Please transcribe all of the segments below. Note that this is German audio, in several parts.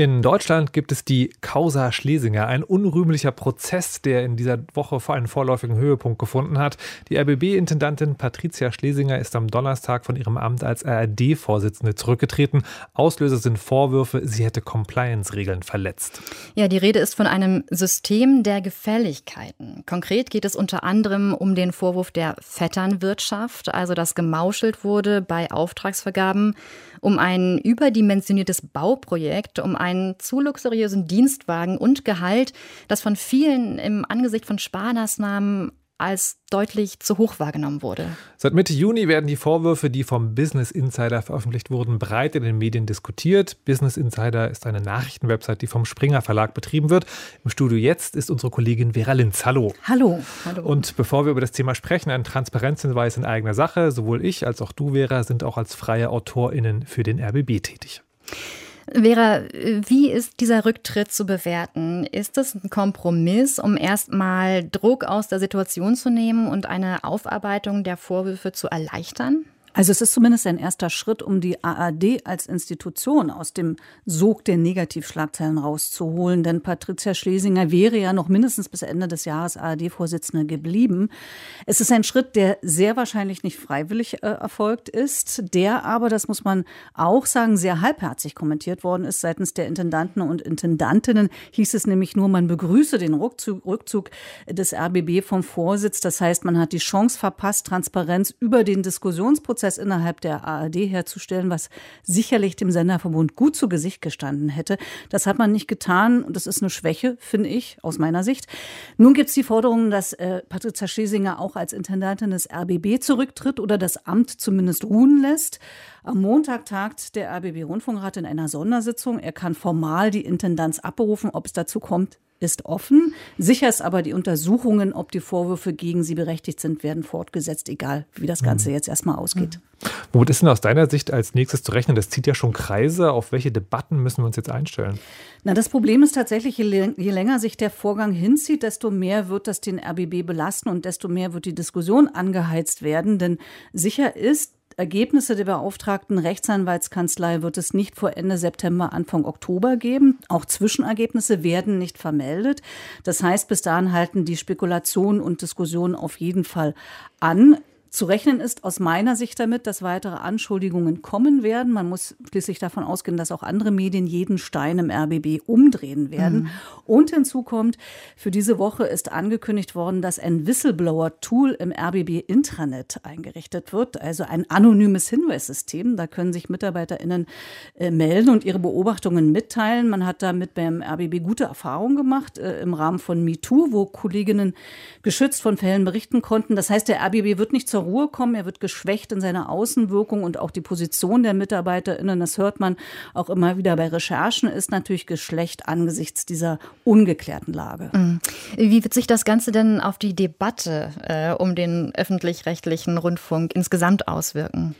in Deutschland gibt es die Causa Schlesinger, ein unrühmlicher Prozess, der in dieser Woche vor einen vorläufigen Höhepunkt gefunden hat. Die RBB-Intendantin Patricia Schlesinger ist am Donnerstag von ihrem Amt als RRD-Vorsitzende zurückgetreten. Auslöser sind Vorwürfe, sie hätte Compliance-Regeln verletzt. Ja, die Rede ist von einem System der Gefälligkeiten. Konkret geht es unter anderem um den Vorwurf der Vetternwirtschaft, also dass gemauschelt wurde bei Auftragsvergaben um ein überdimensioniertes Bauprojekt, um einen zu luxuriösen Dienstwagen und Gehalt, das von vielen im Angesicht von Sparmaßnahmen als deutlich zu hoch wahrgenommen wurde. Seit Mitte Juni werden die Vorwürfe, die vom Business Insider veröffentlicht wurden, breit in den Medien diskutiert. Business Insider ist eine Nachrichtenwebsite, die vom Springer Verlag betrieben wird. Im Studio jetzt ist unsere Kollegin Vera Linz. Hallo. Hallo. Hallo. Und bevor wir über das Thema sprechen, ein Transparenzhinweis in eigener Sache. Sowohl ich als auch du, Vera, sind auch als freie AutorInnen für den RBB tätig. Vera, wie ist dieser Rücktritt zu bewerten? Ist es ein Kompromiss, um erstmal Druck aus der Situation zu nehmen und eine Aufarbeitung der Vorwürfe zu erleichtern? Also es ist zumindest ein erster Schritt, um die ARD als Institution aus dem Sog der Negativschlagzeilen rauszuholen. Denn Patricia Schlesinger wäre ja noch mindestens bis Ende des Jahres ARD-Vorsitzende geblieben. Es ist ein Schritt, der sehr wahrscheinlich nicht freiwillig äh, erfolgt ist, der aber, das muss man auch sagen, sehr halbherzig kommentiert worden ist seitens der Intendanten und Intendantinnen. Hieß es nämlich nur, man begrüße den Rückzug, Rückzug des RBB vom Vorsitz. Das heißt, man hat die Chance verpasst, Transparenz über den Diskussionsprozess Prozess innerhalb der ARD herzustellen, was sicherlich dem Senderverbund gut zu Gesicht gestanden hätte. Das hat man nicht getan und das ist eine Schwäche, finde ich, aus meiner Sicht. Nun gibt es die Forderung, dass äh, Patricia Schlesinger auch als Intendantin des RBB zurücktritt oder das Amt zumindest ruhen lässt. Am Montag tagt der RBB Rundfunkrat in einer Sondersitzung. Er kann formal die Intendanz abberufen. Ob es dazu kommt, ist offen. Sicher ist aber, die Untersuchungen, ob die Vorwürfe gegen sie berechtigt sind, werden fortgesetzt, egal wie das Ganze mhm. jetzt erstmal ausgeht. Mhm. Womit ist denn aus deiner Sicht als nächstes zu rechnen? Das zieht ja schon Kreise. Auf welche Debatten müssen wir uns jetzt einstellen? Na, das Problem ist tatsächlich, je, je länger sich der Vorgang hinzieht, desto mehr wird das den RBB belasten und desto mehr wird die Diskussion angeheizt werden. Denn sicher ist, Ergebnisse der beauftragten Rechtsanwaltskanzlei wird es nicht vor Ende September, Anfang Oktober geben. Auch Zwischenergebnisse werden nicht vermeldet. Das heißt, bis dahin halten die Spekulationen und Diskussionen auf jeden Fall an. Zu rechnen ist aus meiner Sicht damit, dass weitere Anschuldigungen kommen werden. Man muss schließlich davon ausgehen, dass auch andere Medien jeden Stein im RBB umdrehen werden. Mhm. Und hinzu kommt, für diese Woche ist angekündigt worden, dass ein Whistleblower-Tool im RBB Intranet eingerichtet wird, also ein anonymes Hinweissystem. Da können sich MitarbeiterInnen äh, melden und ihre Beobachtungen mitteilen. Man hat damit beim RBB gute Erfahrungen gemacht äh, im Rahmen von MeToo, wo Kolleginnen geschützt von Fällen berichten konnten. Das heißt, der RBB wird nicht zur zur Ruhe kommen. Er wird geschwächt in seiner Außenwirkung und auch die Position der MitarbeiterInnen, das hört man auch immer wieder bei Recherchen, ist natürlich geschlecht angesichts dieser ungeklärten Lage. Mhm. Wie wird sich das Ganze denn auf die Debatte äh, um den öffentlich-rechtlichen Rundfunk insgesamt auswirken?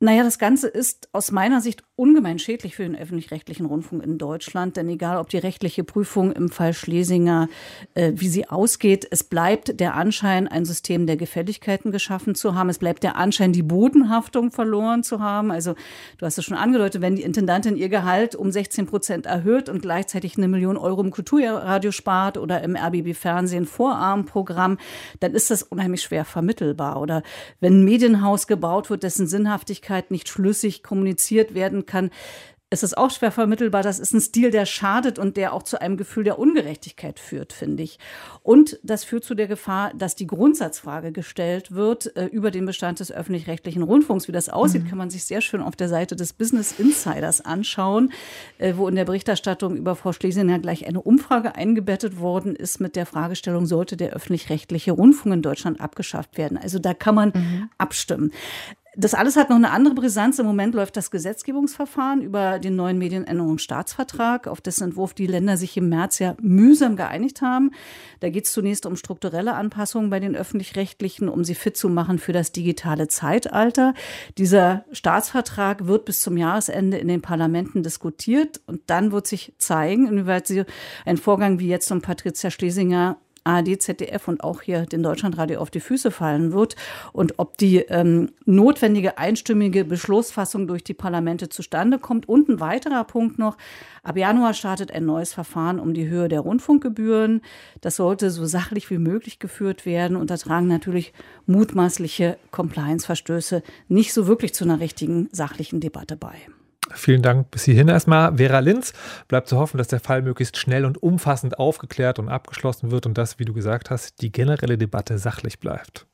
Naja, das Ganze ist aus meiner Sicht ungemein schädlich für den öffentlich-rechtlichen Rundfunk in Deutschland. Denn egal, ob die rechtliche Prüfung im Fall Schlesinger, äh, wie sie ausgeht, es bleibt der Anschein, ein System der Gefälligkeiten geschaffen zu haben. Es bleibt der Anschein, die Bodenhaftung verloren zu haben. Also, du hast es schon angedeutet, wenn die Intendantin ihr Gehalt um 16 Prozent erhöht und gleichzeitig eine Million Euro im Kulturradio spart oder im RBB Fernsehen Vorarmprogramm, dann ist das unheimlich schwer vermittelbar. Oder wenn ein Medienhaus gebaut wird, dessen Sinnhaftigkeit nicht schlüssig kommuniziert werden kann, es ist auch schwer vermittelbar. Das ist ein Stil, der schadet und der auch zu einem Gefühl der Ungerechtigkeit führt, finde ich. Und das führt zu der Gefahr, dass die Grundsatzfrage gestellt wird äh, über den Bestand des öffentlich-rechtlichen Rundfunks. Wie das aussieht, mhm. kann man sich sehr schön auf der Seite des Business Insiders anschauen, äh, wo in der Berichterstattung über Frau Schlesinger gleich eine Umfrage eingebettet worden ist mit der Fragestellung, sollte der öffentlich-rechtliche Rundfunk in Deutschland abgeschafft werden? Also da kann man mhm. abstimmen. Das alles hat noch eine andere Brisanz. Im Moment läuft das Gesetzgebungsverfahren über den neuen Medienänderungsstaatsvertrag, auf dessen Entwurf die Länder sich im März ja mühsam geeinigt haben. Da geht es zunächst um strukturelle Anpassungen bei den öffentlich-rechtlichen, um sie fit zu machen für das digitale Zeitalter. Dieser Staatsvertrag wird bis zum Jahresende in den Parlamenten diskutiert und dann wird sich zeigen, inwieweit sie ein Vorgang wie jetzt um Patricia Schlesinger ARD, ZDF und auch hier den Deutschlandradio auf die Füße fallen wird und ob die ähm, notwendige einstimmige Beschlussfassung durch die Parlamente zustande kommt. Und ein weiterer Punkt noch. Ab Januar startet ein neues Verfahren um die Höhe der Rundfunkgebühren. Das sollte so sachlich wie möglich geführt werden und da tragen natürlich mutmaßliche Compliance-Verstöße nicht so wirklich zu einer richtigen sachlichen Debatte bei. Vielen Dank bis hierhin erstmal. Vera Linz bleibt zu hoffen, dass der Fall möglichst schnell und umfassend aufgeklärt und abgeschlossen wird und dass, wie du gesagt hast, die generelle Debatte sachlich bleibt.